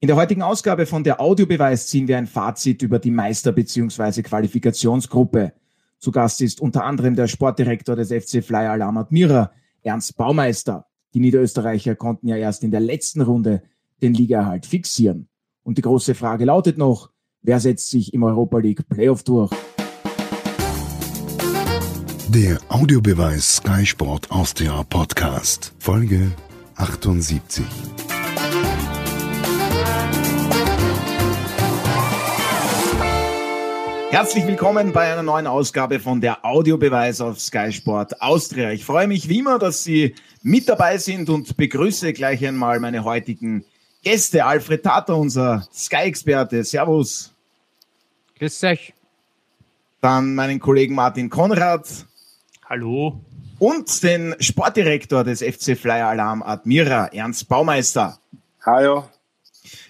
In der heutigen Ausgabe von der Audiobeweis ziehen wir ein Fazit über die Meister- bzw. Qualifikationsgruppe. Zu Gast ist unter anderem der Sportdirektor des FC Flyer Alarm Admira, Ernst Baumeister. Die Niederösterreicher konnten ja erst in der letzten Runde den Ligaerhalt fixieren. Und die große Frage lautet noch, wer setzt sich im Europa League Playoff durch? Der Audiobeweis Sky Sport Austria Podcast, Folge 78. Herzlich willkommen bei einer neuen Ausgabe von der Audiobeweis auf Sky Sport Austria. Ich freue mich wie immer, dass Sie mit dabei sind und begrüße gleich einmal meine heutigen Gäste. Alfred Tater, unser Sky-Experte. Servus. Grüß euch. Dann meinen Kollegen Martin Konrad. Hallo. Und den Sportdirektor des FC Flyer Alarm Admira, Ernst Baumeister. Hallo.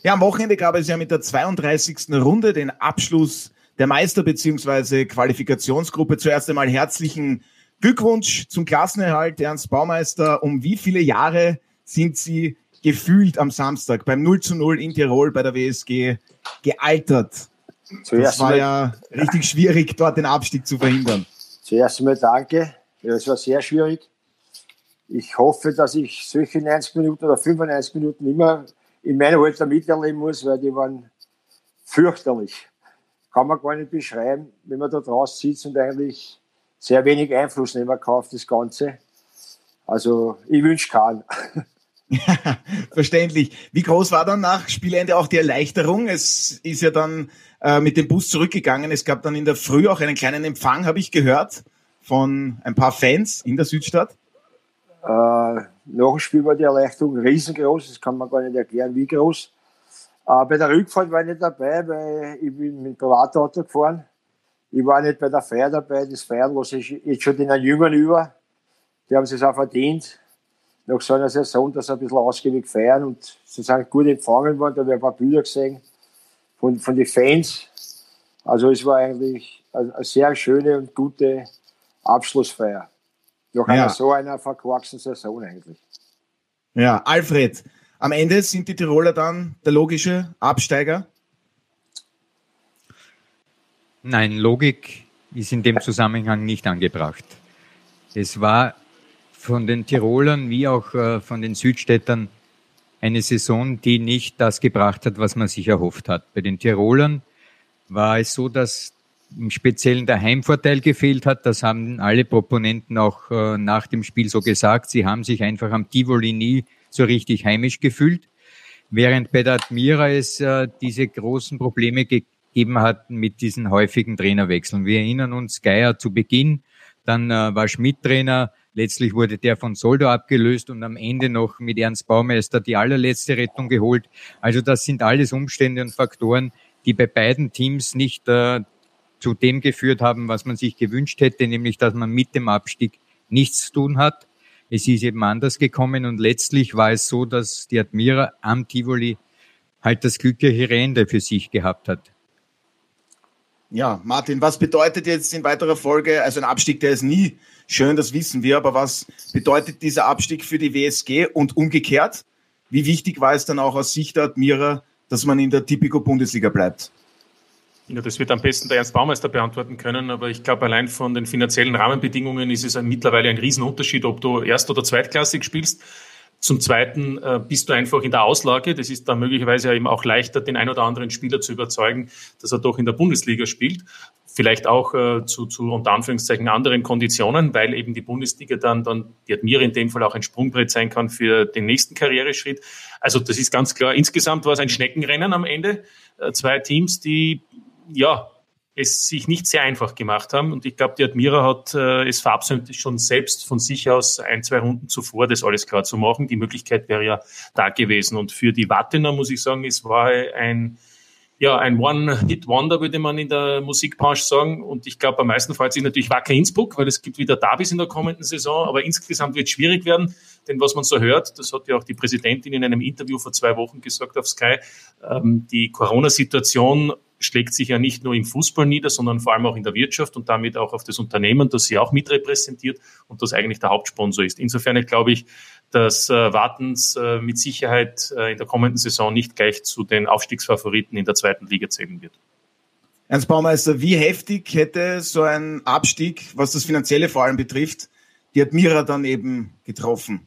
Ja, am Wochenende gab es ja mit der 32. Runde den Abschluss der Meister- bzw. Qualifikationsgruppe. Zuerst einmal herzlichen Glückwunsch zum Klassenerhalt, Ernst Baumeister. Um wie viele Jahre sind Sie gefühlt am Samstag beim 0 zu 0 in Tirol bei der WSG gealtert? Zuerst das war mal, ja richtig schwierig, dort den Abstieg zu verhindern. Zuerst einmal danke. Ja, Das war sehr schwierig. Ich hoffe, dass ich solche 90 Minuten oder 95 Minuten immer in meinem Alter miterleben muss, weil die waren fürchterlich. Kann man gar nicht beschreiben, wenn man da draußen sitzt und eigentlich sehr wenig Einfluss nehmen kann auf das Ganze. Also ich wünsche keinen. Verständlich. Wie groß war dann nach Spielende auch die Erleichterung? Es ist ja dann äh, mit dem Bus zurückgegangen. Es gab dann in der Früh auch einen kleinen Empfang, habe ich gehört, von ein paar Fans in der Südstadt. Äh, nach dem Spiel war die Erleichterung riesengroß, das kann man gar nicht erklären, wie groß. Äh, bei der Rückfahrt war ich nicht dabei, weil ich bin mit dem Privatauto gefahren. Ich war nicht bei der Feier dabei, das Feiern lasse ich jetzt schon den Jüngern über. Die haben es auch verdient, nach so einer Saison, dass sie ein bisschen ausgiebig feiern und sie sind gut empfangen worden. Da habe ich ein paar Bilder gesehen von, von den Fans. Also es war eigentlich eine, eine sehr schöne und gute Abschlussfeier. Nach Ja. einer so einer verkorksten Saison eigentlich. Ja, Alfred, am Ende sind die Tiroler dann der logische Absteiger. Nein, Logik ist in dem Zusammenhang nicht angebracht. Es war von den Tirolern wie auch äh, von den Südstädtern eine Saison, die nicht das gebracht hat, was man sich erhofft hat. Bei den Tirolern war es so, dass im Speziellen der Heimvorteil gefehlt hat. Das haben alle Proponenten auch äh, nach dem Spiel so gesagt. Sie haben sich einfach am Tivoli nie so richtig heimisch gefühlt. Während bei der Admira es äh, diese großen Probleme gegeben hat mit diesen häufigen Trainerwechseln. Wir erinnern uns, Geier zu Beginn, dann äh, war Schmidt Trainer, letztlich wurde der von Soldo abgelöst und am Ende noch mit Ernst Baumeister die allerletzte Rettung geholt. Also das sind alles Umstände und Faktoren, die bei beiden Teams nicht äh, zu dem geführt haben, was man sich gewünscht hätte, nämlich dass man mit dem Abstieg nichts zu tun hat. Es ist eben anders gekommen und letztlich war es so, dass die Admira am Tivoli halt das glückliche Ende für sich gehabt hat. Ja, Martin, was bedeutet jetzt in weiterer Folge, also ein Abstieg, der ist nie schön, das wissen wir, aber was bedeutet dieser Abstieg für die WSG und umgekehrt? Wie wichtig war es dann auch aus Sicht der Admira, dass man in der Tipico Bundesliga bleibt? Ja, das wird am besten der Ernst Baumeister beantworten können, aber ich glaube, allein von den finanziellen Rahmenbedingungen ist es ein, mittlerweile ein Riesenunterschied, ob du erst- oder zweitklassig spielst. Zum Zweiten äh, bist du einfach in der Auslage. Das ist dann möglicherweise eben auch leichter, den ein oder anderen Spieler zu überzeugen, dass er doch in der Bundesliga spielt. Vielleicht auch äh, zu, zu unter Anführungszeichen anderen Konditionen, weil eben die Bundesliga dann, dann die Admira in dem Fall auch ein Sprungbrett sein kann für den nächsten Karriereschritt. Also das ist ganz klar. Insgesamt war es ein Schneckenrennen am Ende. Äh, zwei Teams, die ja es sich nicht sehr einfach gemacht haben. Und ich glaube, die Admira hat äh, es verabsäumt, schon selbst von sich aus ein, zwei Runden zuvor das alles klar zu machen. Die Möglichkeit wäre ja da gewesen. Und für die Wattener muss ich sagen, es war ein, ja, ein One-Hit-Wonder, würde man in der Musikbranche sagen. Und ich glaube, am meisten freut sich natürlich Wacker Innsbruck, weil es gibt wieder Derbys in der kommenden Saison. Aber insgesamt wird es schwierig werden, denn was man so hört, das hat ja auch die Präsidentin in einem Interview vor zwei Wochen gesagt auf Sky, ähm, die Corona-Situation schlägt sich ja nicht nur im Fußball nieder, sondern vor allem auch in der Wirtschaft und damit auch auf das Unternehmen, das sie auch mitrepräsentiert und das eigentlich der Hauptsponsor ist. Insofern glaube ich, dass äh, Wartens äh, mit Sicherheit äh, in der kommenden Saison nicht gleich zu den Aufstiegsfavoriten in der zweiten Liga zählen wird. Ernst Baumeister, wie heftig hätte so ein Abstieg, was das Finanzielle vor allem betrifft, die Admira dann eben getroffen?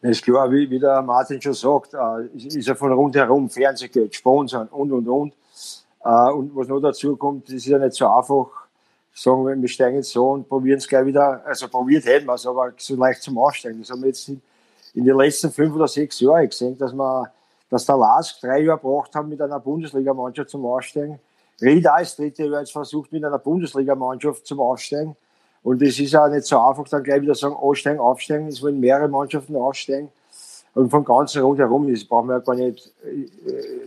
Das ist klar, wie, wie der Martin schon sagt, äh, ist ja von rundherum Fernsehgeld, Sponsoren und, und, und. Äh, und was noch dazu kommt, ist ja nicht so einfach, sagen wir, wir steigen jetzt so und probieren es gleich wieder, also probiert hätten wir es, aber so leicht zum Aussteigen. Das haben wir jetzt in, in den letzten fünf oder sechs Jahren gesehen, dass wir, dass der LASK drei Jahre gebraucht haben mit einer Bundesligamannschaft zum Aussteigen. Ried als dritte Jahr jetzt versucht mit einer Bundesligamannschaft zum Aussteigen. Und es ist auch nicht so einfach, dann gleich wieder sagen, aussteigen, aufsteigen. Es wollen mehrere Mannschaften aussteigen. Und vom ganzen rundherum, das brauchen wir gar nicht äh,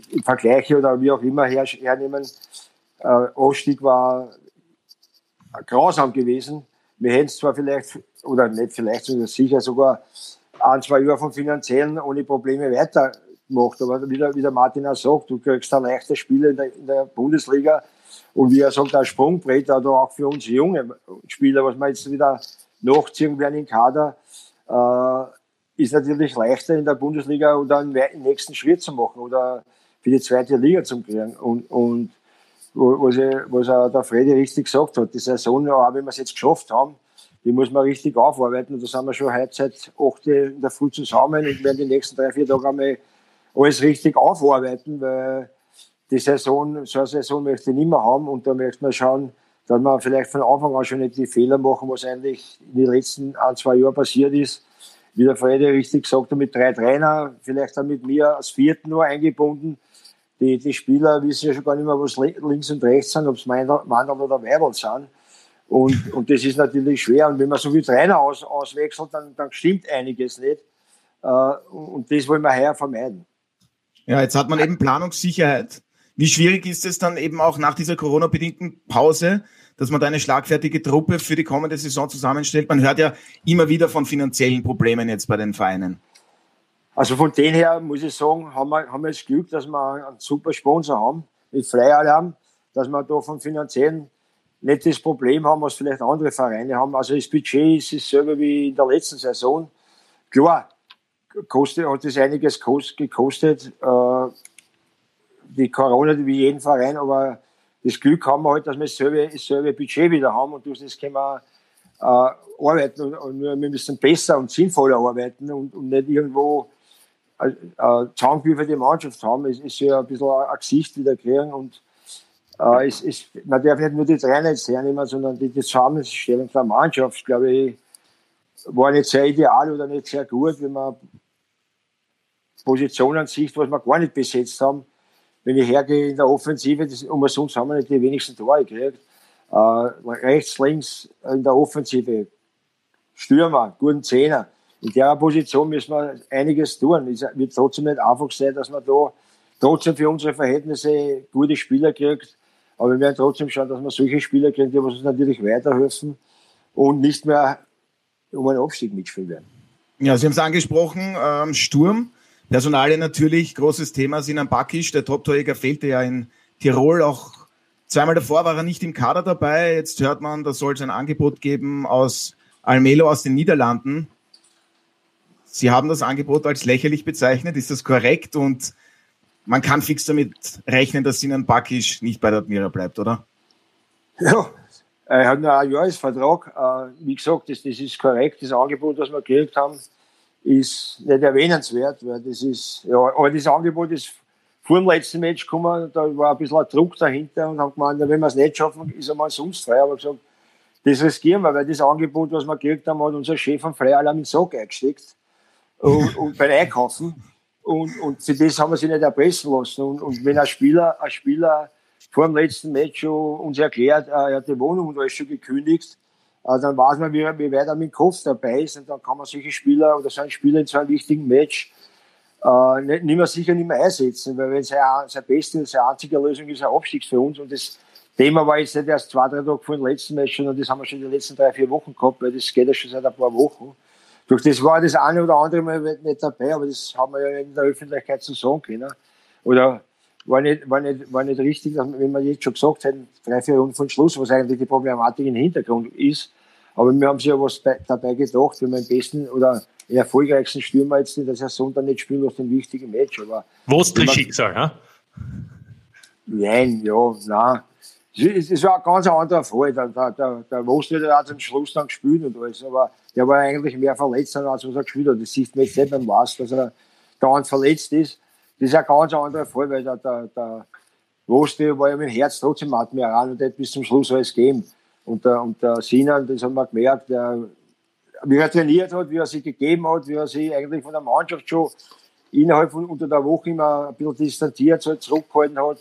im Vergleich oder wie auch immer her, hernehmen. Äh, Ausstieg war grausam gewesen. Wir hätten es zwar vielleicht, oder nicht vielleicht, sondern sicher sogar ein, zwei Jahre von finanziellen ohne Probleme weitergemacht. Aber wie der, wie der Martin auch sagt, du kriegst ein leichtes Spiel in der, in der Bundesliga und wie er sagt, ein Sprungbrett, oder auch für uns junge Spieler, was wir jetzt wieder nachziehen werden im Kader, äh, ist natürlich leichter in der Bundesliga oder einen nächsten Schritt zu machen oder für die zweite Liga zu kriegen. Und, und was, was auch der Freddy richtig gesagt hat, die Saison, auch wenn wir es jetzt geschafft haben, die muss man richtig aufarbeiten. Und da sind wir schon heute seit 8 in der Früh zusammen und werden die nächsten drei, vier Tage einmal alles richtig aufarbeiten, weil die Saison, so eine Saison möchte ich nicht mehr haben und da möchte man schauen, dass man vielleicht von Anfang an schon nicht die Fehler machen, was eigentlich in den letzten ein, zwei Jahren passiert ist. Wie der Freddy richtig gesagt hat, mit drei Trainer, vielleicht dann mit mir als Vierten nur eingebunden. Die, die Spieler wissen ja schon gar nicht mehr, was links und rechts sind, ob es Mandel oder Weibel sind. Und, und das ist natürlich schwer. Und wenn man so viel Trainer aus, auswechselt, dann, dann stimmt einiges nicht. Äh, und das wollen wir heuer vermeiden. Ja, jetzt hat man eben Planungssicherheit. Wie schwierig ist es dann eben auch nach dieser Corona-bedingten Pause, dass man da eine schlagfertige Truppe für die kommende Saison zusammenstellt? Man hört ja immer wieder von finanziellen Problemen jetzt bei den Vereinen. Also von denen her muss ich sagen, haben wir, haben wir das Glück, dass wir einen super Sponsor haben, mit Flyalarm, dass wir da von finanziellen nicht das Problem haben, was vielleicht andere Vereine haben. Also das Budget ist dasselbe wie in der letzten Saison. Klar, kostet, hat es einiges gekostet. Äh, die Corona wie jeden Verein, aber das Glück haben wir halt, dass wir dasselbe, dasselbe Budget wieder haben und das können wir äh, arbeiten und, wir müssen besser und sinnvoller arbeiten und, und nicht irgendwo äh, äh, die Mannschaft haben. Es ist ja ein bisschen ein Gesicht wieder kriegen und äh, es, es, man darf nicht nur die Trainer jetzt hernehmen, sondern die Zusammenstellung der Mannschaft, glaube ich, war nicht sehr ideal oder nicht sehr gut, wenn man Positionen sieht, was wir gar nicht besetzt haben wenn ich hergehe in der Offensive, das, umsonst haben wir nicht die wenigsten Tore gekriegt. Äh, rechts, links in der Offensive, Stürmer, guten Zehner. In der Position müssen wir einiges tun. Es wird trotzdem nicht einfach sein, dass man da trotzdem für unsere Verhältnisse gute Spieler kriegt. Aber wir werden trotzdem schauen, dass wir solche Spieler kriegen, die uns natürlich weiterhelfen und nicht mehr um einen Abstieg mitspielen werden. Ja, Sie haben es angesprochen, ähm, Sturm. Personale natürlich, großes Thema. Sinan Bakic, der Top-Torjäger, fehlte ja in Tirol auch zweimal davor war er nicht im Kader dabei. Jetzt hört man, da soll es ein Angebot geben aus Almelo aus den Niederlanden. Sie haben das Angebot als lächerlich bezeichnet. Ist das korrekt? Und man kann fix damit rechnen, dass Sinan Bakic nicht bei der Admira bleibt, oder? Ja, er hat nur einen Jahresvertrag. Äh, wie gesagt, das, das ist korrekt. Das Angebot, das wir gekriegt haben, ist nicht erwähnenswert, weil das ist, ja, aber das Angebot ist vor dem letzten Match gekommen, da war ein bisschen ein Druck dahinter und haben gemeint, wenn wir es nicht schaffen, ist einmal sonst frei. Aber gesagt, das riskieren wir, weil das Angebot, was wir gekriegt haben, hat unser Chef am Freialarm in den Sack eingesteckt und, und beim Einkaufen. Und, und für das haben wir sich nicht erpressen lassen. Und, und wenn ein Spieler, ein Spieler vor dem letzten Match schon uns erklärt, er hat die Wohnung und alles schon gekündigt, äh, dann weiß man, wie, wie weit er mit dem Kopf dabei ist und dann kann man solche Spieler oder so einen Spieler in so einem wichtigen Match äh, nicht, mehr sicher nicht mehr einsetzen, weil wenn seine, seine beste, seine einzige Lösung ist ein Abstieg für uns und das Thema war jetzt nicht erst zwei, drei Tage vor dem letzten Match, sondern das haben wir schon in den letzten drei, vier Wochen gehabt, weil das geht ja schon seit ein paar Wochen. Durch das war das eine oder andere Mal nicht dabei, aber das haben wir ja in der Öffentlichkeit so sagen können. Oder war nicht, war nicht, war nicht richtig, dass, wenn man jetzt schon gesagt hat, drei, vier Runden von Schluss, was eigentlich die Problematik im Hintergrund ist. Aber wir haben sich ja was bei, dabei gedacht, wenn wir im besten oder erfolgreichsten Stürmer jetzt in der Saison dann nicht spielen aus dem wichtigen Match. Aber was das Schicksal, ha? Nein, ja, nein. Es war ein ganz anderer Fall. Der, der, der, der Wostel hat zum Schluss dann gespielt und alles, aber der war eigentlich mehr verletzt, als was er gespielt hat. Das sieht man jetzt nicht beim Was, dass er dauernd verletzt ist. Das ist ein ganz anderer Fall, weil der, der, der Wostel war ja mit dem Herz trotzdem Admiral und hat bis zum Schluss alles gegeben. Und der, und der Sinan, das haben wir gemerkt, der, wie er trainiert hat, wie er sich gegeben hat, wie er sich eigentlich von der Mannschaft schon innerhalb von unter der Woche immer ein bisschen distanziert, so zurückgehalten hat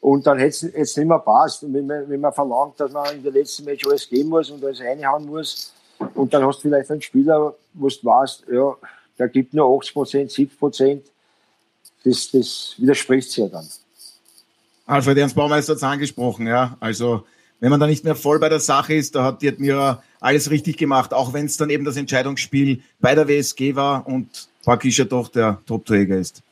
und dann hätte es nicht mehr passt. Und wenn man, wenn man verlangt, dass man in der letzten Match alles geben muss und alles reinhauen muss, und dann hast du vielleicht einen Spieler, wo du weißt, ja, der gibt nur 80 Prozent, 70 Prozent, das, das widerspricht sich ja dann. Alfred Ernst Baumeister hat es angesprochen, ja. Also, wenn man da nicht mehr voll bei der Sache ist, da hat die Admira alles richtig gemacht, auch wenn es dann eben das Entscheidungsspiel bei der WSG war und praktisch ja doch der Topträger ist.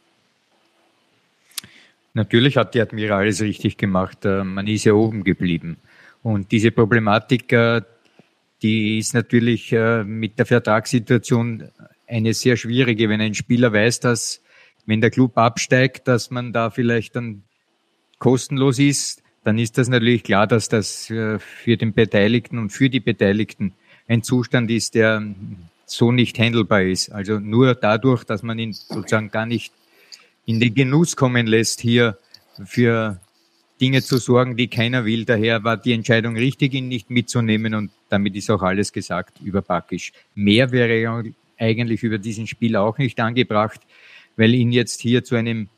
Natürlich hat die Admira alles richtig gemacht. Äh, man ist ja oben geblieben. Und diese Problematik, äh, die ist natürlich äh, mit der Vertragssituation eine sehr schwierige, wenn ein Spieler weiß, dass wenn der Club absteigt, dass man da vielleicht dann kostenlos ist, dann ist das natürlich klar, dass das für den Beteiligten und für die Beteiligten ein Zustand ist, der so nicht handelbar ist. Also nur dadurch, dass man ihn sozusagen gar nicht in den Genuss kommen lässt, hier für Dinge zu sorgen, die keiner will. Daher war die Entscheidung richtig, ihn nicht mitzunehmen und damit ist auch alles gesagt über Bakisch. Mehr wäre eigentlich über diesen Spiel auch nicht angebracht, weil ihn jetzt hier zu einem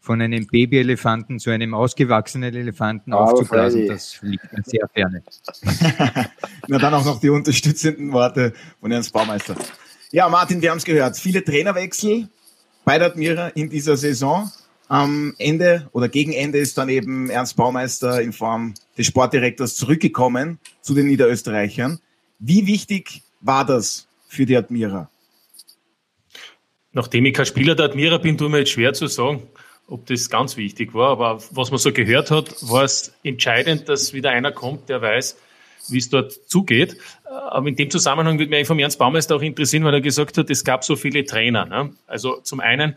von einem Babyelefanten zu einem ausgewachsenen Elefanten oh, aufzublasen, das liegt mir sehr ferne. Na dann auch noch die unterstützenden Worte von Ernst Baumeister. Ja, Martin, wir haben es gehört. Viele Trainerwechsel, bei der Admira in dieser Saison. Am Ende oder gegen Ende ist dann eben Ernst Baumeister in Form des Sportdirektors zurückgekommen zu den Niederösterreichern. Wie wichtig war das für die Admira? Nachdem ich kein Spieler der Admira bin, tut mir jetzt schwer zu sagen, ob das ganz wichtig war. Aber was man so gehört hat, war es entscheidend, dass wieder einer kommt, der weiß, wie es dort zugeht. Aber in dem Zusammenhang würde mich von Ernst Baumeister auch interessieren, weil er gesagt hat, es gab so viele Trainer. Ne? Also zum einen,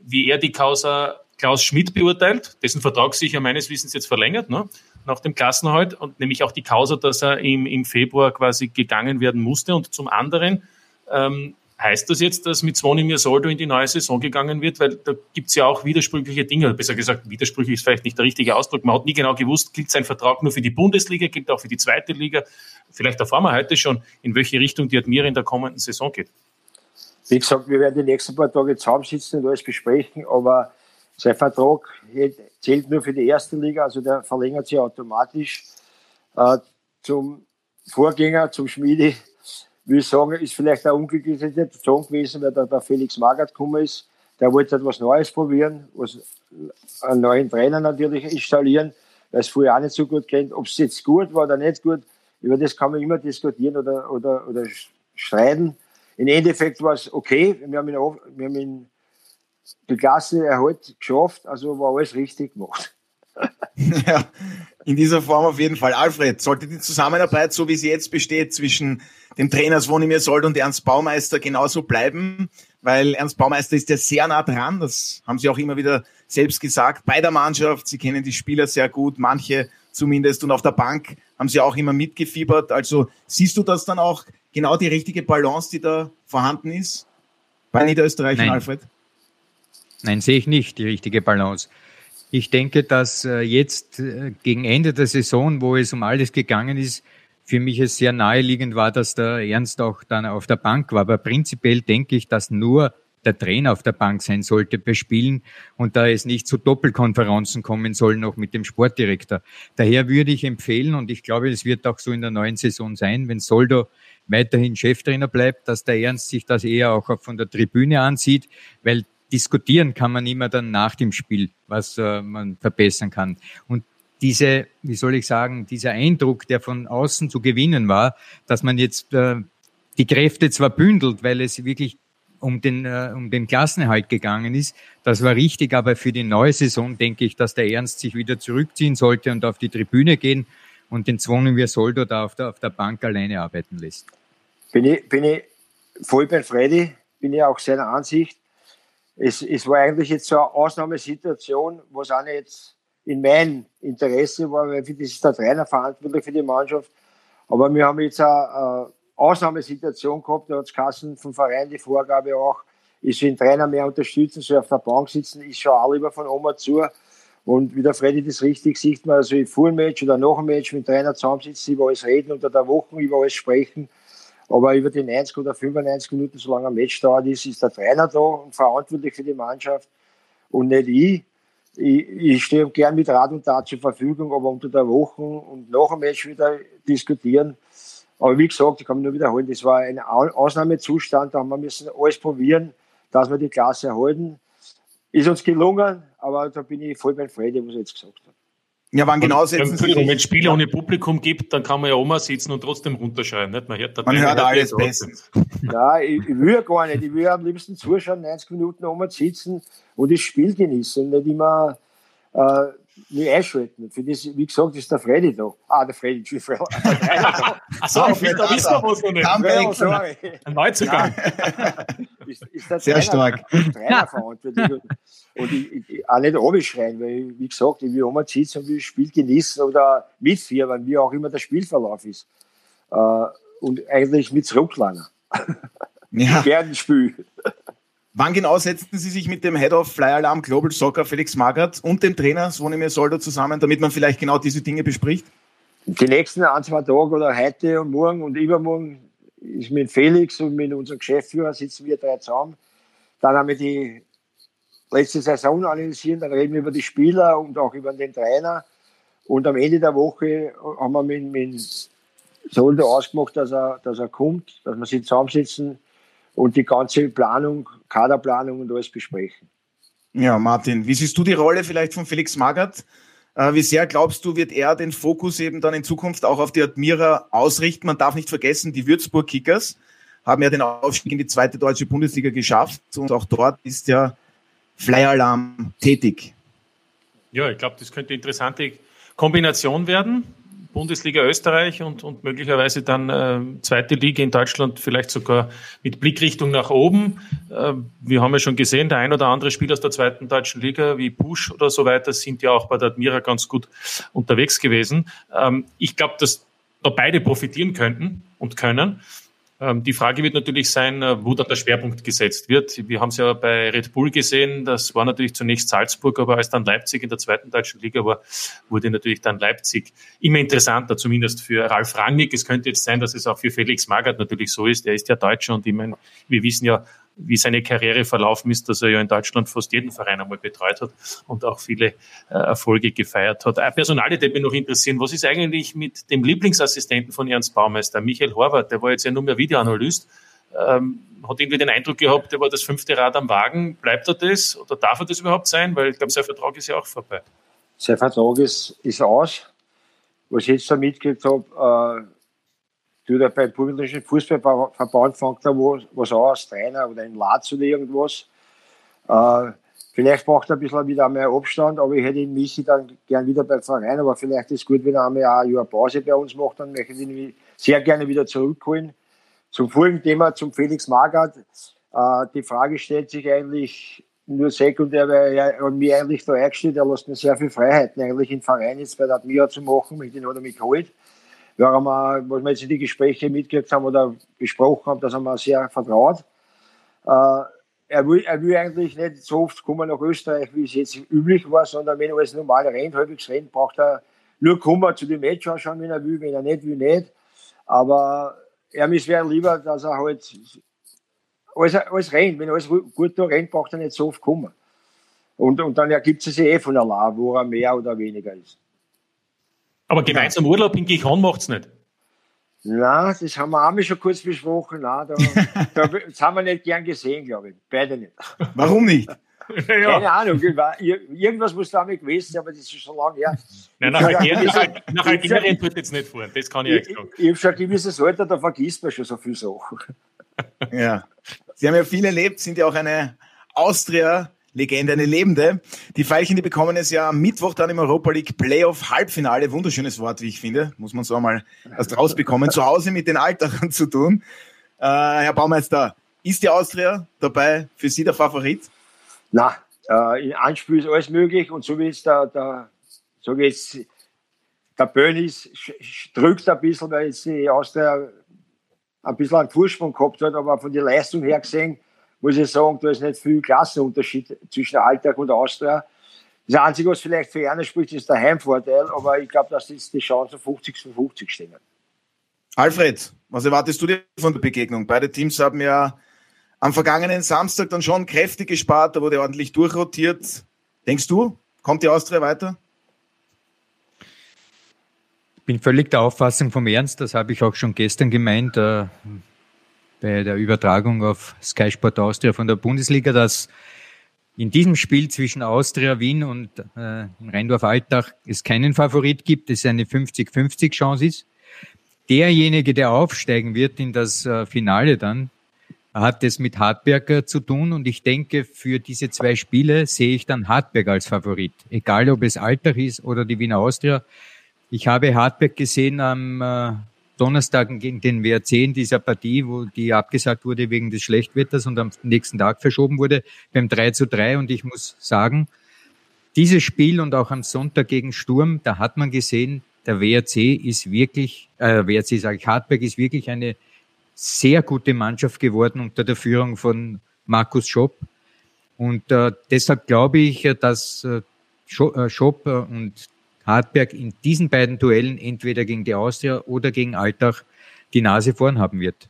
wie er die Causa Klaus Schmidt beurteilt, dessen Vertrag sich ja meines Wissens jetzt verlängert, ne? nach dem Klassenhalt und nämlich auch die Causa, dass er im, im Februar quasi gegangen werden musste. Und zum anderen, ähm, Heißt das jetzt, dass mit Zvonimir Soldo in die neue Saison gegangen wird? Weil da gibt's ja auch widersprüchliche Dinge. Besser gesagt, widersprüchlich ist vielleicht nicht der richtige Ausdruck. Man hat nie genau gewusst, gilt sein Vertrag nur für die Bundesliga, gilt auch für die zweite Liga. Vielleicht erfahren wir heute schon, in welche Richtung die Admira in der kommenden Saison geht. Wie gesagt, wir werden die nächsten paar Tage zusammensitzen und alles besprechen, aber sein Vertrag zählt nur für die erste Liga, also der verlängert sich automatisch. Äh, zum Vorgänger, zum Schmiede, will sagen, ist vielleicht eine unglückliche Situation gewesen, weil der, der Felix Magath gekommen ist. Der wollte etwas Neues probieren, was einen neuen Trainer natürlich installieren, weil es vorher auch nicht so gut kennt. Ob es jetzt gut war oder nicht gut, über das kann man immer diskutieren oder, oder, oder streiten. Im Endeffekt war es okay. Wir haben ihn, wir haben ihn die Klasse erhalt geschafft, also war alles richtig gemacht. ja, in dieser Form auf jeden Fall. Alfred, sollte die Zusammenarbeit, so wie sie jetzt besteht, zwischen dem Trainer Svonimir Sold und Ernst Baumeister genauso bleiben? Weil Ernst Baumeister ist ja sehr nah dran, das haben sie auch immer wieder selbst gesagt, bei der Mannschaft. Sie kennen die Spieler sehr gut, manche zumindest. Und auf der Bank haben sie auch immer mitgefiebert. Also siehst du das dann auch genau die richtige Balance, die da vorhanden ist bei Niederösterreich und Alfred? Nein, sehe ich nicht, die richtige Balance. Ich denke, dass äh, jetzt äh, gegen Ende der Saison, wo es um alles gegangen ist, für mich es sehr naheliegend war, dass der Ernst auch dann auf der Bank war. Aber prinzipiell denke ich, dass nur der Trainer auf der Bank sein sollte bei Spielen und da es nicht zu Doppelkonferenzen kommen soll, noch mit dem Sportdirektor. Daher würde ich empfehlen, und ich glaube, es wird auch so in der neuen Saison sein, wenn Soldo weiterhin Cheftrainer bleibt, dass der Ernst sich das eher auch von der Tribüne ansieht, weil diskutieren kann man immer dann nach dem Spiel, was äh, man verbessern kann. Und diese, wie soll ich sagen, dieser Eindruck, der von außen zu gewinnen war, dass man jetzt äh, die Kräfte zwar bündelt, weil es wirklich um den, äh, um den Klassenerhalt gegangen ist. Das war richtig, aber für die neue Saison denke ich, dass der Ernst sich wieder zurückziehen sollte und auf die Tribüne gehen und den Zvonimir Soldo da auf der, auf der Bank alleine arbeiten lässt. Bin ich, bin ich voll bei Freddy, bin ich auch seiner Ansicht. Es, es war eigentlich jetzt so eine Ausnahmesituation, was auch nicht in meinem Interesse war, weil das ist der Trainer verantwortlich für die Mannschaft. Aber wir haben jetzt eine, Ausnahmesituation gehabt, da hat Kassen vom Verein die Vorgabe auch, ich soll den Trainer mehr unterstützen, soll auf der Bank sitzen, ich schaue auch lieber von Oma zu. Und wie der Freddy das richtig sieht, man also vor dem Match oder nach dem Match mit dem Trainer zusammensitzen, über alles reden, unter der Woche über alles sprechen. Aber über die 90 oder 95 Minuten, solange ein Match dauert ist, ist der Trainer da und verantwortlich für die Mannschaft und nicht ich. Ich, ich stehe gern mit Rat und Tat zur Verfügung, aber unter der Woche und nach dem Match wieder diskutieren. Aber wie gesagt, ich kann mich nur wiederholen, das war ein Ausnahmezustand, da haben wir müssen alles probieren, dass wir die Klasse erhalten. Ist uns gelungen, aber da bin ich voll bei Freddy, was er jetzt gesagt hat. Ja, wann genau setzen Sie Wenn es Spiele ohne Publikum gibt, dann kann man ja Oma sitzen und trotzdem runterschreien. Nicht? Man hört, man hört alles bestens. Ja, ich, ich will ja gar nicht. Ich will am liebsten zuschauen, 90 Minuten Oma sitzen und das Spiel genießen nicht immer äh, mich einschalten. Für das, wie gesagt, ist der Freddy da. Ah, der Freddy, Freddy. Achso, da wissen wir was noch nicht. Ja, sorry. Ein Neuzugang. ist, ist der Sehr Trainer, stark. Trainer verantwortlich. Und ich, ich, auch nicht runterschreien, weil, wie gesagt, ich will auch mal sitzen und will das Spiel genießen oder mitfiebern, wie auch immer der Spielverlauf ist. Äh, und eigentlich mit zurücklangen. Ja. Gerne Spiel. Wann genau setzten Sie sich mit dem Head of Fly Alarm Global Soccer Felix Magath und dem Trainer Svonimir Soldo zusammen, damit man vielleicht genau diese Dinge bespricht? Die nächsten ein, zwei Tage oder heute und morgen und übermorgen ist mit Felix und mit unserem Geschäftsführer sitzen wir drei zusammen. Dann haben wir die letzte Saison analysieren, dann reden wir über die Spieler und auch über den Trainer. Und am Ende der Woche haben wir mit, mit Soldo ausgemacht, dass er, dass er kommt, dass wir sich zusammensitzen und die ganze Planung, Kaderplanung und alles besprechen. Ja, Martin, wie siehst du die Rolle vielleicht von Felix Magath? Äh, wie sehr glaubst du, wird er den Fokus eben dann in Zukunft auch auf die Admira ausrichten? Man darf nicht vergessen, die Würzburg Kickers haben ja den Aufstieg in die zweite deutsche Bundesliga geschafft und auch dort ist ja Flyer Alarm tätig. Ja, ich glaube, das könnte eine interessante Kombination werden. Bundesliga Österreich und, und möglicherweise dann äh, zweite Liga in Deutschland, vielleicht sogar mit Blickrichtung nach oben. Äh, wir haben ja schon gesehen, der ein oder andere Spieler aus der zweiten deutschen Liga, wie Busch oder so weiter, sind ja auch bei der Admira ganz gut unterwegs gewesen. Ähm, ich glaube, dass da beide profitieren könnten und können. Ähm, die Frage wird natürlich sein, äh, wo dann der Schwerpunkt gesetzt wird. Wir haben es ja bei Red Bull gesehen, das war natürlich zunächst Salzburg, aber als dann Leipzig in der zweiten deutschen Liga war, wurde natürlich dann Leipzig immer interessanter, zumindest für Ralf Rangnick. Es könnte jetzt sein, dass es auch für Felix Magath natürlich so ist. Er ist ja Deutscher und ich meine, wir wissen ja, wie seine Karriere verlaufen ist, dass er ja in Deutschland fast jeden Verein einmal betreut hat und auch viele äh, Erfolge gefeiert hat. Ein Personale, der mich noch interessieren, was ist eigentlich mit dem Lieblingsassistenten von Ernst Baumeister, Michael Horvath, der war jetzt ja nur mehr Videoanalyst, ähm, hat irgendwie den Eindruck gehabt, der war das fünfte Rad am Wagen. Bleibt er das oder darf er das überhaupt sein? Weil ich glaube, sein Vertrag ist ja auch vorbei. Sein Vertrag ist, ist aus. Was ich jetzt da mitgekriegt habe, äh, da beim burgenländischen Fußballverband fängt da was an als Trainer oder in Latz oder irgendwas. Äh, vielleicht braucht er ein bisschen wieder mehr Abstand, aber ich hätte ihn Michi dann gern wieder beim Verein, aber vielleicht ist es gut, wenn er einmal ein Jahr Pause bei uns macht, dann möchte ich ihn sehr gerne wieder zurückholen. Zum vorigen Thema, zum Felix Magath. Äh, die Frage stellt sich eigentlich nur sekundär, weil er mir eigentlich da eingestellt, er lässt mir sehr viel Freiheiten eigentlich im Verein jetzt bei der Admira zu machen, mit dem hat er mich geholt warum wir, was wir jetzt in die Gespräche mitgekriegt haben oder besprochen haben, dass er mir sehr vertraut. Äh, er will, er will eigentlich nicht so oft kommen nach Österreich, wie es jetzt üblich war, sondern wenn alles normal rennt, halbwegs rennt, braucht er nur kommen zu dem Match anschauen, wenn er will, wenn er nicht will, nicht. Aber er ist wäre lieber, dass er halt alles, alles rennt. Wenn alles gut da rennt, braucht er nicht so oft kommen. Und, und dann ergibt es sich eh von allein, wo er mehr oder weniger ist. Aber gemeinsam ja. Urlaub in Gichon macht es nicht. Na, das haben wir auch schon kurz besprochen. Na, da, da, das haben wir nicht gern gesehen, glaube ich. Beide nicht. Warum nicht? Ja. Keine Ahnung, irgendwas muss damit gewesen sein, aber das ist schon lange her. Nein, nach Algerien, tut jetzt nicht vor, das kann ich euch sagen. Ich, ich habe schon ein gewisses Alter, da vergisst man schon so viel Sachen. ja. Sie haben ja viel erlebt, sind ja auch eine Austria-Legende, eine Lebende. Die Veilchen, die bekommen es ja am Mittwoch dann im Europa League Playoff Halbfinale. Wunderschönes Wort, wie ich finde. Muss man so einmal erst rausbekommen. Zu Hause mit den Alteren zu tun. Äh, Herr Baumeister, ist die Austria dabei für Sie der Favorit? Na, äh, in Anspiel ist alles möglich und so wie es der, der so wie es der Bönis drückt ein bisschen, weil die Austria ein bisschen einen Vorsprung gehabt hat, aber von der Leistung her gesehen, muss ich sagen, da ist nicht viel Klassenunterschied zwischen Alltag und Austria. Das Einzige, was vielleicht für Erna spricht, ist der Heimvorteil, aber ich glaube, dass jetzt die Chancen 50 zu 50 stehen. Alfred, was erwartest du dir von der Begegnung? Beide Teams haben ja am vergangenen Samstag dann schon kräftig gespart, da wurde ordentlich durchrotiert. Denkst du, kommt die Austria weiter? Ich bin völlig der Auffassung vom Ernst, das habe ich auch schon gestern gemeint, äh, bei der Übertragung auf Sky Sport Austria von der Bundesliga, dass in diesem Spiel zwischen Austria Wien und äh, Rheindorf Altach es keinen Favorit gibt, es eine 50-50 Chance ist. Derjenige, der aufsteigen wird in das äh, Finale dann, hat es mit Hartberger zu tun und ich denke, für diese zwei Spiele sehe ich dann Hartberg als Favorit. Egal, ob es Altach ist oder die Wiener Austria. Ich habe Hartberg gesehen am äh, Donnerstag gegen den WRC in dieser Partie, wo die abgesagt wurde wegen des Schlechtwetters und am nächsten Tag verschoben wurde, beim 3 zu 3. Und ich muss sagen, dieses Spiel und auch am Sonntag gegen Sturm, da hat man gesehen, der WRC ist wirklich, äh, WRC sage ich, Hartberg ist wirklich eine sehr gute Mannschaft geworden unter der Führung von Markus Schopp. Und äh, deshalb glaube ich, äh, dass äh, äh, Schopp und Hartberg in diesen beiden Duellen entweder gegen die Austria oder gegen Altach die Nase vorn haben wird.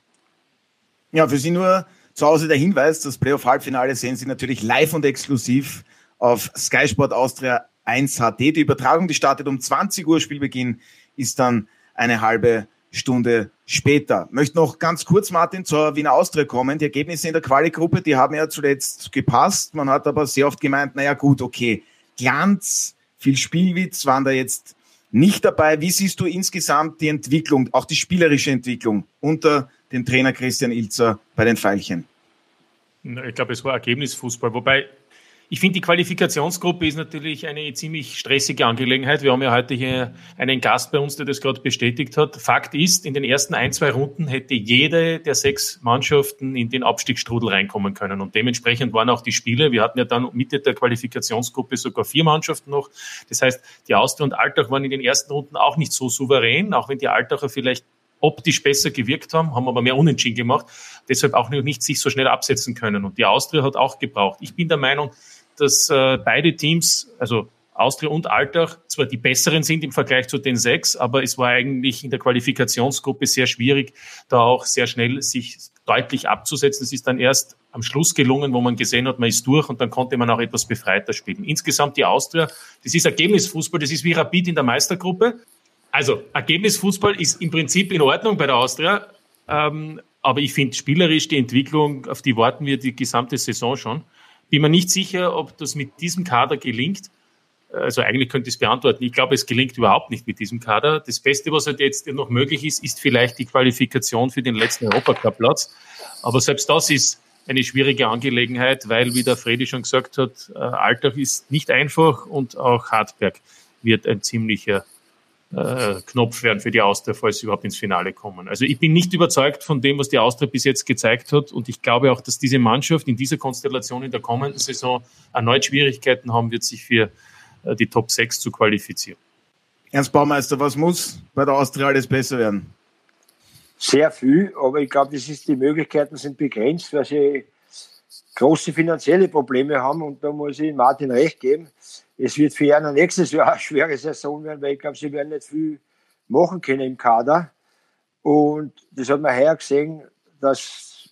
Ja, für Sie nur zu Hause der Hinweis, das Playoff-Halbfinale sehen Sie natürlich live und exklusiv auf Sky Sport Austria 1 HD. Die Übertragung, die startet um 20 Uhr, Spielbeginn ist dann eine halbe Stunde später. Möchte noch ganz kurz, Martin, zur Wiener Austria kommen. Die Ergebnisse in der Quali-Gruppe, die haben ja zuletzt gepasst. Man hat aber sehr oft gemeint, naja gut, okay, Glanz, viel Spielwitz waren da jetzt nicht dabei. Wie siehst du insgesamt die Entwicklung, auch die spielerische Entwicklung unter dem Trainer Christian Ilzer bei den Pfeilchen? Ich glaube, es war Ergebnisfußball. Wobei ich finde, die Qualifikationsgruppe ist natürlich eine ziemlich stressige Angelegenheit. Wir haben ja heute hier einen Gast bei uns, der das gerade bestätigt hat. Fakt ist, in den ersten ein, zwei Runden hätte jede der sechs Mannschaften in den Abstiegsstrudel reinkommen können. Und dementsprechend waren auch die Spiele. Wir hatten ja dann Mitte der Qualifikationsgruppe sogar vier Mannschaften noch. Das heißt, die Austria und Altach waren in den ersten Runden auch nicht so souverän, auch wenn die Altacher vielleicht optisch besser gewirkt haben, haben aber mehr Unentschieden gemacht, deshalb auch nicht sich so schnell absetzen können. Und die Austria hat auch gebraucht. Ich bin der Meinung, dass äh, beide Teams, also Austria und Altach, zwar die besseren sind im Vergleich zu den sechs, aber es war eigentlich in der Qualifikationsgruppe sehr schwierig, da auch sehr schnell sich deutlich abzusetzen. Es ist dann erst am Schluss gelungen, wo man gesehen hat, man ist durch und dann konnte man auch etwas befreiter spielen. Insgesamt die Austria, das ist Ergebnisfußball, das ist wie Rapid in der Meistergruppe. Also Ergebnisfußball ist im Prinzip in Ordnung bei der Austria, ähm, aber ich finde spielerisch die Entwicklung, auf die warten wir die gesamte Saison schon. Bin mir nicht sicher, ob das mit diesem Kader gelingt. Also eigentlich könnte ich es beantworten. Ich glaube, es gelingt überhaupt nicht mit diesem Kader. Das Beste, was halt jetzt noch möglich ist, ist vielleicht die Qualifikation für den letzten Europacup-Platz. Aber selbst das ist eine schwierige Angelegenheit, weil, wie der Fredi schon gesagt hat, äh, Alltag ist nicht einfach und auch Hartberg wird ein ziemlicher äh, Knopf werden für die Austria, falls sie überhaupt ins Finale kommen. Also ich bin nicht überzeugt von dem, was die Austria bis jetzt gezeigt hat und ich glaube auch, dass diese Mannschaft in dieser Konstellation in der kommenden Saison erneut Schwierigkeiten haben wird, sich für äh, die Top 6 zu qualifizieren. Ernst Baumeister, was muss bei der Austria alles besser werden? Sehr viel, aber ich glaube, das ist, die Möglichkeiten sind begrenzt, weil sie große finanzielle Probleme haben und da muss ich Martin recht geben es wird für Jana nächstes Jahr eine schwere Saison werden, weil ich glaube, sie werden nicht viel machen können im Kader. Und das hat man heuer gesehen, dass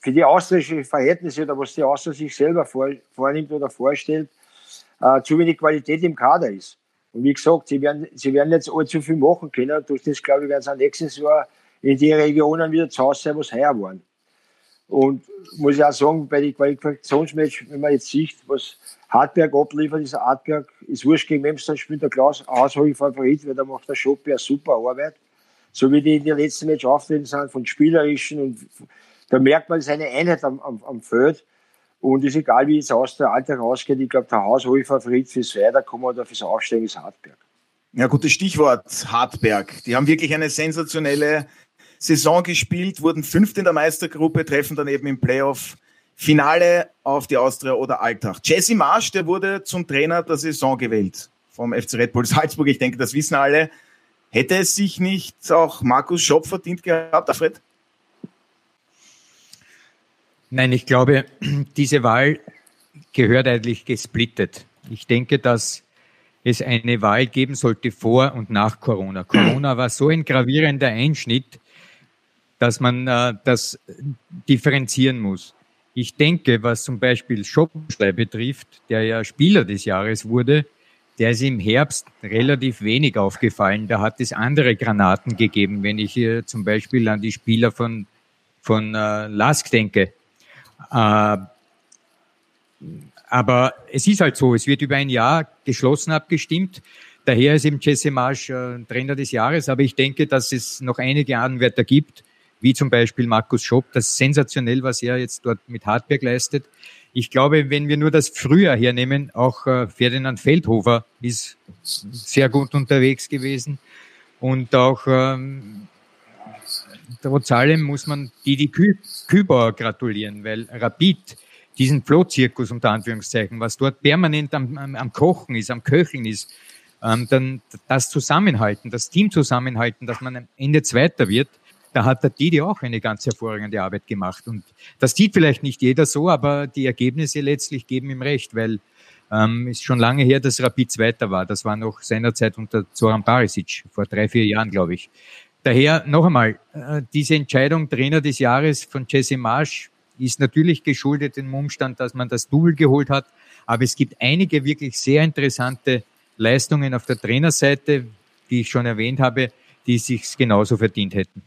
für die austrische Verhältnisse oder was die Austria sich selber vor, vornimmt oder vorstellt, äh, zu wenig Qualität im Kader ist. Und wie gesagt, sie werden, sie werden jetzt allzu viel machen können. Durch das, glaube ich, werden sie nächstes Jahr in die Regionen wieder zu Hause sein, wo sie heuer waren. Und muss ich auch sagen, bei den Qualifikationsmatch, wenn man jetzt sieht, was Hartberg abliefert, ist Hartberg, ist wurscht gegen Memstein, spielt der Klaus ausholig Favorit, weil da macht der Schoppi eine super Arbeit. So wie die in den letzten Match auftreten sind, von spielerischen und da merkt man seine Einheit am, am, am Feld. Und ist egal, wie es aus der Alter rausgeht, ich glaube, der Haushohe-Favorit fürs Weiterkommen oder fürs Aufsteigen ist Hartberg. Ja, gutes Stichwort, Hartberg. Die haben wirklich eine sensationelle Saison gespielt, wurden Fünfte in der Meistergruppe, treffen dann eben im Playoff Finale auf die Austria oder Alltag. Jesse Marsch, der wurde zum Trainer der Saison gewählt vom FC Red Bull Salzburg. Ich denke, das wissen alle. Hätte es sich nicht auch Markus Schopp verdient gehabt, Alfred? Nein, ich glaube, diese Wahl gehört eigentlich gesplittet. Ich denke, dass es eine Wahl geben sollte vor und nach Corona. Corona war so ein gravierender Einschnitt, dass man äh, das differenzieren muss. Ich denke, was zum Beispiel Schoppenstein betrifft, der ja Spieler des Jahres wurde, der ist im Herbst relativ wenig aufgefallen. Da hat es andere Granaten gegeben, wenn ich hier zum Beispiel an die Spieler von, von äh, Lask denke. Äh, aber es ist halt so, es wird über ein Jahr geschlossen abgestimmt. Daher ist eben Jesse Marsch äh, Trainer des Jahres. Aber ich denke, dass es noch einige Anwärter gibt, wie zum Beispiel Markus Schopp. Das sensationell, was er jetzt dort mit Hartberg leistet. Ich glaube, wenn wir nur das Frühjahr hernehmen, auch äh, Ferdinand Feldhofer ist sehr gut unterwegs gewesen. Und auch ähm, trotz allem muss man Didi Kü Kübauer gratulieren, weil Rapid diesen Flohzirkus unter Anführungszeichen, was dort permanent am, am, am Kochen ist, am Köcheln ist, ähm, dann das Zusammenhalten, das Team zusammenhalten, dass man am Ende Zweiter wird, da hat der Didi auch eine ganz hervorragende Arbeit gemacht. Und das sieht vielleicht nicht jeder so, aber die Ergebnisse letztlich geben ihm recht, weil ähm, ist schon lange her, dass Rapid Zweiter war. Das war noch seinerzeit unter Zoran Barisic, vor drei, vier Jahren, glaube ich. Daher noch einmal, äh, diese Entscheidung Trainer des Jahres von Jesse Marsch ist natürlich geschuldet dem Umstand, dass man das Double geholt hat. Aber es gibt einige wirklich sehr interessante Leistungen auf der Trainerseite, die ich schon erwähnt habe, die sich genauso verdient hätten.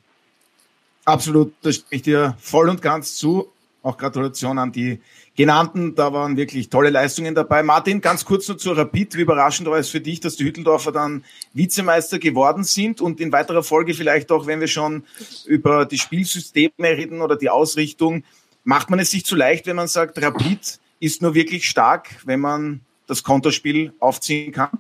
Absolut, da stimme ich dir voll und ganz zu. Auch Gratulation an die genannten. Da waren wirklich tolle Leistungen dabei. Martin, ganz kurz nur zu Rapid. Wie überraschend war es für dich, dass die Hütteldorfer dann Vizemeister geworden sind und in weiterer Folge vielleicht auch, wenn wir schon über die Spielsysteme reden oder die Ausrichtung, macht man es sich zu leicht, wenn man sagt, Rapid ist nur wirklich stark, wenn man das Konterspiel aufziehen kann?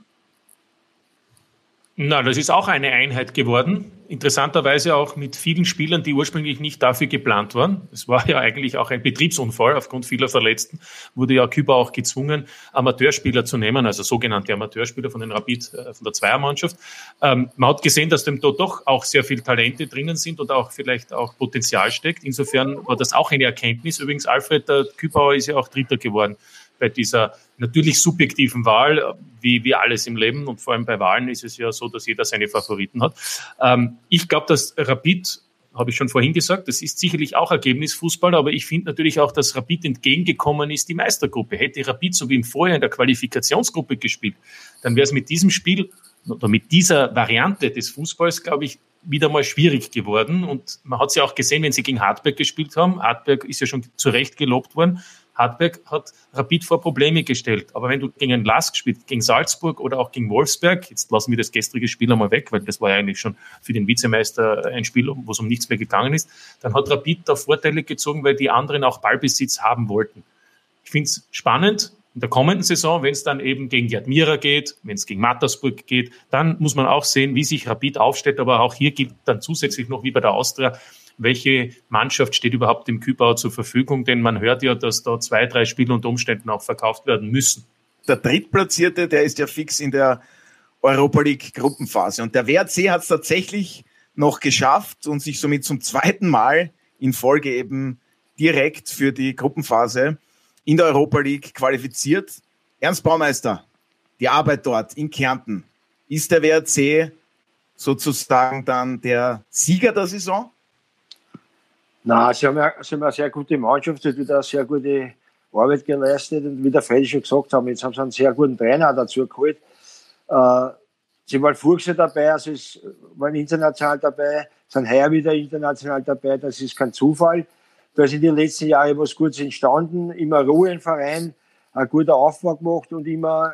Na, das ist auch eine Einheit geworden. Interessanterweise auch mit vielen Spielern, die ursprünglich nicht dafür geplant waren. Es war ja eigentlich auch ein Betriebsunfall. Aufgrund vieler Verletzten wurde ja Küber auch gezwungen, Amateurspieler zu nehmen, also sogenannte Amateurspieler von den Rapid, äh, von der Zweiermannschaft. Ähm, man hat gesehen, dass dem dort doch auch sehr viele Talente drinnen sind und auch vielleicht auch Potenzial steckt. Insofern war das auch eine Erkenntnis. Übrigens, Alfred Kübauer ist ja auch Dritter geworden bei dieser natürlich subjektiven Wahl, wie, wie alles im Leben und vor allem bei Wahlen ist es ja so, dass jeder seine Favoriten hat. Ähm, ich glaube, dass Rapid habe ich schon vorhin gesagt, das ist sicherlich auch Ergebnisfußball, aber ich finde natürlich auch, dass Rapid entgegengekommen ist, die Meistergruppe. Hätte Rapid so wie im Vorjahr in der Qualifikationsgruppe gespielt, dann wäre es mit diesem Spiel oder mit dieser Variante des Fußballs, glaube ich, wieder mal schwierig geworden. Und man hat es ja auch gesehen, wenn sie gegen Hartberg gespielt haben. Hartberg ist ja schon zu Recht gelobt worden. Hartberg hat Rapid vor Probleme gestellt. Aber wenn du gegen einen Lask spielst, gegen Salzburg oder auch gegen Wolfsberg, jetzt lassen wir das gestrige Spiel einmal weg, weil das war ja eigentlich schon für den Vizemeister ein Spiel, wo es um nichts mehr gegangen ist, dann hat Rapid da Vorteile gezogen, weil die anderen auch Ballbesitz haben wollten. Ich finde es spannend, in der kommenden Saison, wenn es dann eben gegen die Admira geht, wenn es gegen Mattersburg geht, dann muss man auch sehen, wie sich Rapid aufstellt. Aber auch hier gilt dann zusätzlich noch wie bei der Austria, welche Mannschaft steht überhaupt im Kübau zur Verfügung, denn man hört ja, dass da zwei, drei Spiele unter Umständen auch verkauft werden müssen. Der Drittplatzierte, der ist ja fix in der Europa League Gruppenphase und der WRC hat es tatsächlich noch geschafft und sich somit zum zweiten Mal in Folge eben direkt für die Gruppenphase in der Europa League qualifiziert. Ernst Baumeister, die Arbeit dort in Kärnten. Ist der WRC sozusagen dann der Sieger der Saison? Na, sie haben, ja, sie haben eine sehr gute Mannschaft, hat wieder eine sehr gute Arbeit geleistet und wie der Freddy schon gesagt haben, jetzt haben sie einen sehr guten Trainer dazu geholt. Äh, sie waren Fuchse dabei, also es waren international dabei, sind heuer wieder international dabei, das ist kein Zufall. Da ist in den letzten Jahren was Gutes entstanden, immer Ruhe im Verein, ein guter Aufbau gemacht und immer,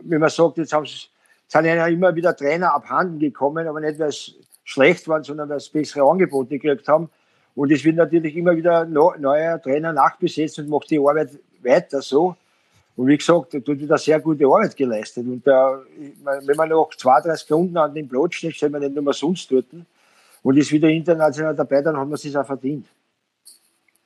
wie man sagt, jetzt haben sie, sind ja immer wieder Trainer abhanden gekommen, aber nicht, weil es schlecht waren, sondern weil sie bessere Angebote gekriegt haben. Und es wird natürlich immer wieder neuer Trainer nachbesetzt und macht die Arbeit weiter so. Und wie gesagt, da tut wieder sehr gute Arbeit geleistet. Und da, wenn man noch zwei, drei Sekunden an dem Platz steht, soll man nicht nur sonst tut und ist wieder international dabei, dann hat man es auch verdient.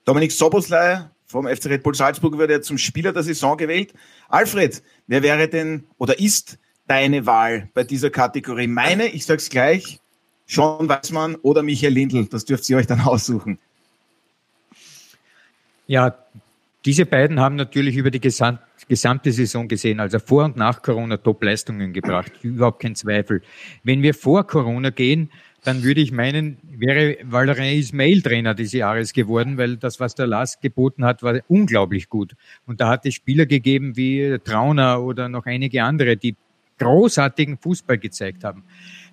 Dominik Soboslei vom FC Red Bull Salzburg wird zum Spieler der Saison gewählt. Alfred, wer wäre denn oder ist deine Wahl bei dieser Kategorie? Meine, ich sag's gleich, Sean Weißmann oder Michael Lindl, das dürft ihr euch dann aussuchen. Ja, diese beiden haben natürlich über die gesamte, gesamte Saison gesehen, also vor und nach Corona Top-Leistungen gebracht, überhaupt kein Zweifel. Wenn wir vor Corona gehen, dann würde ich meinen, wäre Valerian Ismail Trainer des Jahres geworden, weil das, was der Lars geboten hat, war unglaublich gut. Und da hat es Spieler gegeben wie Trauner oder noch einige andere, die großartigen Fußball gezeigt haben.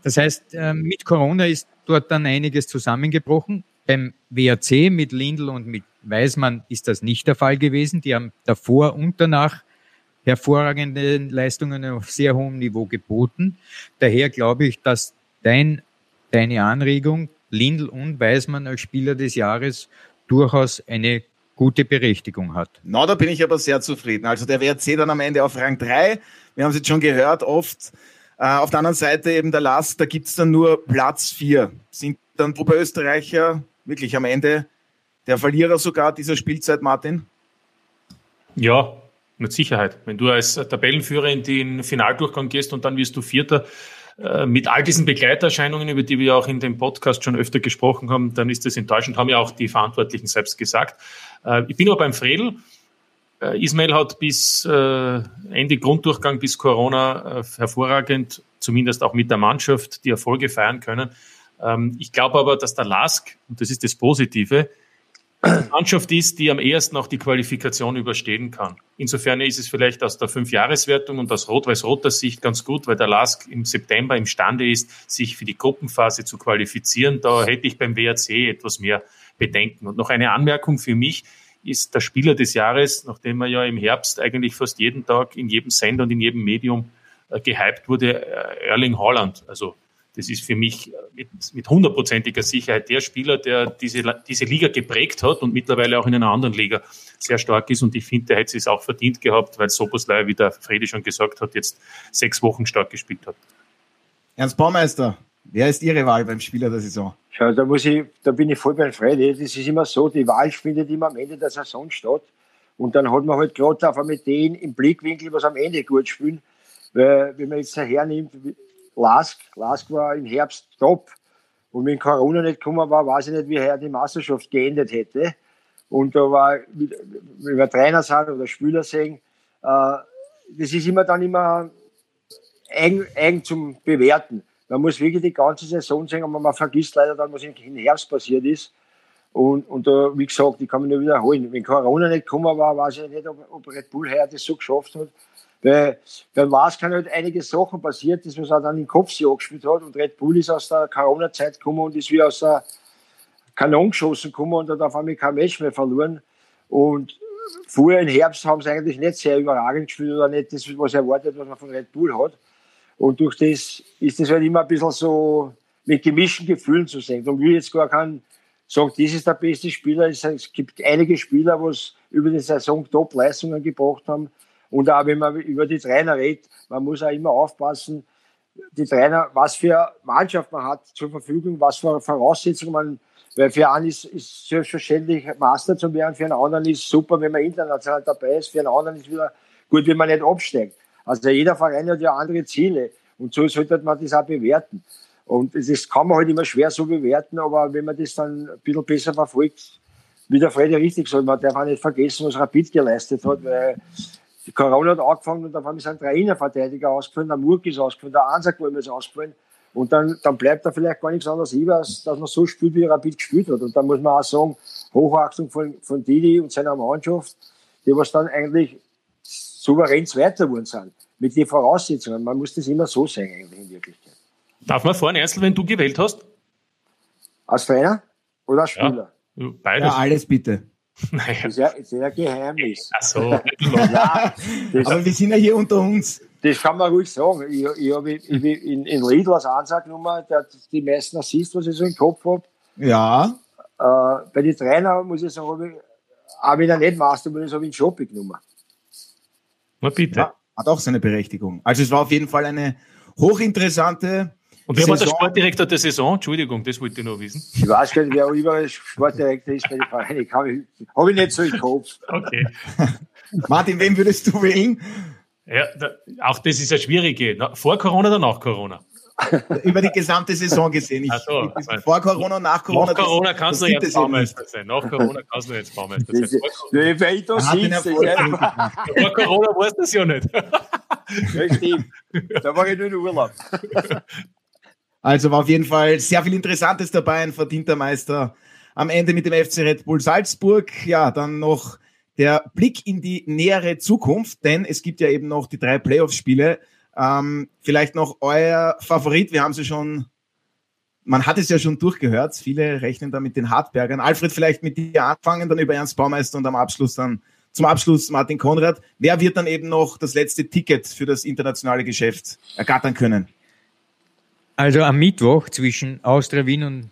Das heißt, ähm, mit Corona ist dort dann einiges zusammengebrochen. Beim WRC mit Lindl und mit Weismann ist das nicht der Fall gewesen. Die haben davor und danach hervorragende Leistungen auf sehr hohem Niveau geboten. Daher glaube ich, dass dein, deine Anregung, Lindl und Weismann als Spieler des Jahres, durchaus eine gute Berechtigung hat. Na, da bin ich aber sehr zufrieden. Also der WRC dann am Ende auf Rang 3. Wir haben es jetzt schon gehört, oft äh, auf der anderen Seite eben der Last, da gibt es dann nur Platz vier. Sind dann Oberösterreicher wirklich am Ende der Verlierer sogar dieser Spielzeit, Martin? Ja, mit Sicherheit. Wenn du als Tabellenführer in den Finaldurchgang gehst und dann wirst du Vierter, äh, mit all diesen Begleiterscheinungen, über die wir auch in dem Podcast schon öfter gesprochen haben, dann ist das enttäuschend, haben ja auch die Verantwortlichen selbst gesagt. Äh, ich bin aber beim Fredel. Äh, Ismail hat bis äh, Ende Grunddurchgang, bis Corona äh, hervorragend, zumindest auch mit der Mannschaft, die Erfolge feiern können. Ähm, ich glaube aber, dass der Lask, und das ist das Positive, eine Mannschaft ist, die am ehesten auch die Qualifikation überstehen kann. Insofern ist es vielleicht aus der Fünfjahreswertung und aus Rot-Weiß-Roter Sicht ganz gut, weil der Lask im September imstande ist, sich für die Gruppenphase zu qualifizieren. Da hätte ich beim WRC etwas mehr Bedenken. Und noch eine Anmerkung für mich ist der Spieler des Jahres, nachdem er ja im Herbst eigentlich fast jeden Tag in jedem Sender und in jedem Medium äh, gehypt wurde, äh, Erling Haaland. Also das ist für mich äh, mit, mit hundertprozentiger Sicherheit der Spieler, der diese, diese Liga geprägt hat und mittlerweile auch in einer anderen Liga sehr stark ist. Und ich finde, der hätte es auch verdient gehabt, weil Soboslai, wie der Fredi schon gesagt hat, jetzt sechs Wochen stark gespielt hat. Ernst Baumeister, wer ist Ihre Wahl beim Spieler der Saison? Schau, da muss ich, da bin ich voll bei Fredi. Das ist immer so, die Wahl findet immer am Ende der Saison statt. Und dann hat man halt gerade einfach mit denen im Blickwinkel, was am Ende gut spielen. Weil, wenn man jetzt hernimmt, Lask. Lask war im Herbst top. Und wenn Corona nicht gekommen war, weiß ich nicht, wie er die Meisterschaft geendet hätte. Und da war, wenn wir Trainer sind oder Spieler sehen, äh, das ist immer dann immer eng, eng zum Bewerten. Man muss wirklich die ganze Saison sehen, aber man vergisst leider dann, was im Herbst passiert ist. Und, und da, wie gesagt, ich kann mich nur wiederholen. Wenn Corona nicht gekommen war, weiß ich nicht, ob, ob Red Bull heuer das so geschafft hat. Weil beim Mars kann halt einige Sachen passiert, das was er dann im Kopf sich angespielt hat. Und Red Bull ist aus der Corona-Zeit gekommen und ist wie aus der Kanon geschossen gekommen und hat auf einmal kein Match mehr verloren. Und vorher im Herbst haben sie eigentlich nicht sehr überragend gespielt oder nicht das, was erwartet, was man von Red Bull hat. Und durch das ist das halt immer ein bisschen so mit gemischten Gefühlen zu sehen. Und will jetzt gar keinen sagen, das ist der beste Spieler. Es gibt einige Spieler, die über die Saison Top-Leistungen gebracht haben. Und auch wenn man über die Trainer redet, man muss auch immer aufpassen, die Trainer, was für Mannschaft man hat zur Verfügung, was für Voraussetzungen man, weil für einen ist, ist selbstverständlich Master zu werden, für einen anderen ist super, wenn man international dabei ist, für einen anderen ist wieder gut, wenn man nicht absteigt. Also jeder Verein hat ja andere Ziele und so sollte man das auch bewerten. Und das kann man halt immer schwer so bewerten, aber wenn man das dann ein bisschen besser verfolgt, wie der Freddy richtig sagt, man darf auch nicht vergessen, was Rapid geleistet hat, weil die Corona hat angefangen und auf einmal sind drei Innenverteidiger ausgefallen, der Murk ist ausgefallen, der Ansagwurm ist ausgefallen. Und dann, dann bleibt da vielleicht gar nichts anderes über, als dass man so spielt, wie Rapid gespielt hat. Und dann muss man auch sagen, Hochachtung von, von Didi und seiner Mannschaft, die was dann eigentlich souverän Zweiter geworden sind. Mit den Voraussetzungen. Man muss das immer so sehen, eigentlich in Wirklichkeit. Darf man vorne Einzel, wenn du gewählt hast? Als Trainer oder als Spieler? Ja, beides. Ja, alles bitte. Naja. Das ist ja, ist ja Geheimnis. Ach so. ja, Aber wir sind ja hier unter uns. Das kann man ruhig sagen. Ich, ich habe in, in Lidl als Ansagnummer der, die meisten Assists, was ich so im Kopf habe. Ja. äh, bei den Trainern muss ich sagen, habe ich, auch wenn er nicht Master ist, habe ich einen Shopping genommen. Na bitte. Ja, hat auch seine Berechtigung. Also es war auf jeden Fall eine hochinteressante und wer Saison. war der Sportdirektor der Saison? Entschuldigung, das wollte ich noch wissen. Ich weiß gar nicht, wer überall Sportdirektor ist bei den Vereinen. Habe hab ich nicht so im Kopf. Okay. Martin, wen würdest du wählen? Ja, da, auch das ist ja schwierige. Vor Corona oder nach Corona? Über die gesamte Saison gesehen. Ich, so, vor Corona und nach Corona. Nach Corona das, kannst das du jetzt Baumeister sein. Nach Corona kannst du jetzt Baumeister sein. Weil ich da sitze. Vor Corona weißt du das ja nicht. Stimmt. Da war ich nur in Urlaub. Also war auf jeden Fall sehr viel Interessantes dabei, ein verdienter Meister. Am Ende mit dem FC Red Bull Salzburg. Ja, dann noch der Blick in die nähere Zukunft, denn es gibt ja eben noch die drei Playoff-Spiele. Ähm, vielleicht noch euer Favorit. Wir haben sie schon, man hat es ja schon durchgehört. Viele rechnen da mit den Hartbergern. Alfred, vielleicht mit dir anfangen, dann über Ernst Baumeister und am Abschluss dann zum Abschluss Martin Konrad. Wer wird dann eben noch das letzte Ticket für das internationale Geschäft ergattern können? Also am Mittwoch zwischen Austria Wien und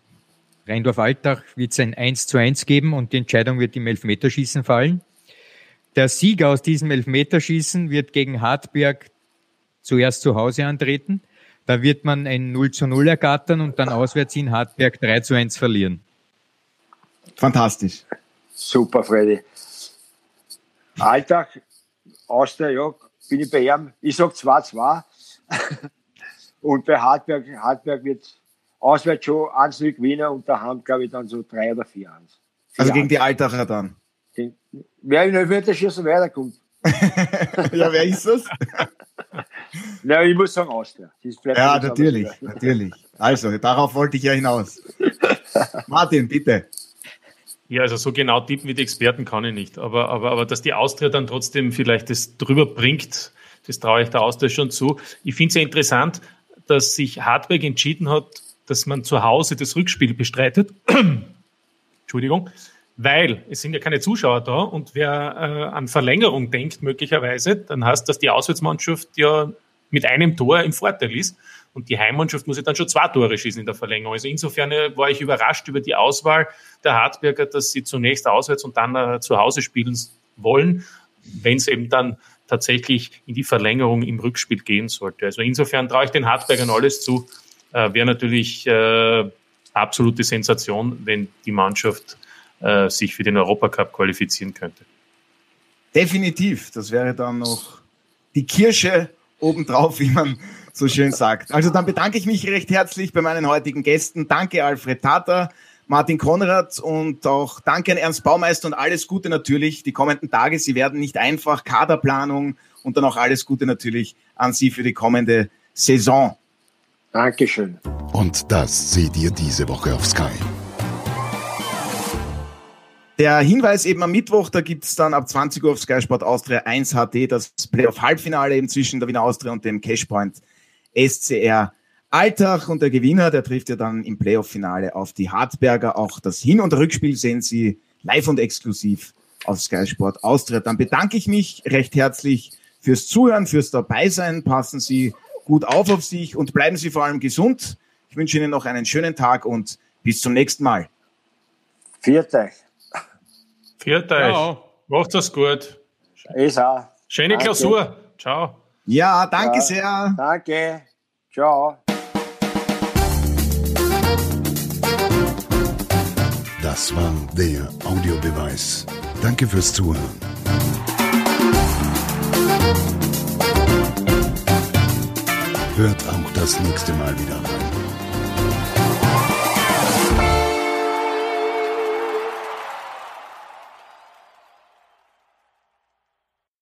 Rheindorf-Altach wird es ein 1 zu 1 geben und die Entscheidung wird im Elfmeterschießen fallen. Der Sieger aus diesem Elfmeterschießen wird gegen Hartberg zuerst zu Hause antreten. Da wird man ein 0 zu 0 ergattern und dann auswärts in Hartberg 3 zu 1 verlieren. Fantastisch. Super, Freddy. Alltag, Austria, ja, bin ich bei ihm. Ich sag 2-2. Und bei Hartberg, Hartberg wird auswärts schon 1 gewinnen und daheim, glaube ich, dann so 3 oder 4 1. Also gegen die Altacher dann? Wer in Elfmeterschießen weiterkommt. ja, wer ist das? Na, ich muss sagen Austria. Ja, natürlich, natürlich. Also, darauf wollte ich ja hinaus. Martin, bitte. Ja, also so genau tippen wie die Experten kann ich nicht. Aber, aber, aber dass die Austria dann trotzdem vielleicht das drüber bringt, das traue ich der Austria schon zu. Ich finde es ja interessant, dass sich Hartberg entschieden hat, dass man zu Hause das Rückspiel bestreitet. Entschuldigung. Weil es sind ja keine Zuschauer da und wer äh, an Verlängerung denkt möglicherweise, dann heißt das, die Auswärtsmannschaft ja mit einem Tor im Vorteil ist und die Heimmannschaft muss ja dann schon zwei Tore schießen in der Verlängerung. Also insofern äh, war ich überrascht über die Auswahl der Hartberger, dass sie zunächst auswärts und dann äh, zu Hause spielen wollen, wenn es eben dann tatsächlich in die Verlängerung im Rückspiel gehen sollte. Also insofern traue ich den Hartbergern alles zu. Äh, Wäre natürlich äh, absolute Sensation, wenn die Mannschaft äh, sich für den Europacup qualifizieren könnte. Definitiv. Das wäre dann noch die Kirsche obendrauf, wie man so schön sagt. Also dann bedanke ich mich recht herzlich bei meinen heutigen Gästen. Danke Alfred Tata, Martin Konrad und auch danke an Ernst Baumeister und alles Gute natürlich. Die kommenden Tage, sie werden nicht einfach. Kaderplanung und dann auch alles Gute natürlich an Sie für die kommende Saison. Dankeschön. Und das seht ihr diese Woche auf Sky. Der Hinweis eben am Mittwoch, da gibt es dann ab 20 Uhr auf Sky Sport Austria 1 HD das Playoff-Halbfinale eben zwischen der Wiener Austria und dem Cashpoint SCR Alltag und der Gewinner, der trifft ja dann im Playoff-Finale auf die Hartberger. Auch das Hin- und Rückspiel sehen Sie live und exklusiv auf Sky Sport Austria. Dann bedanke ich mich recht herzlich fürs Zuhören, fürs Dabeisein. Passen Sie gut auf auf sich und bleiben Sie vor allem gesund. Ich wünsche Ihnen noch einen schönen Tag und bis zum nächsten Mal. Viert. Viert euch. Ja. Macht das gut. Ich auch. Schöne danke. Klausur. Ciao. Ja, danke ja, sehr. Danke. Ciao. Das war der Audiobeweis. Danke fürs Zuhören. Hört auch das nächste Mal wieder rein.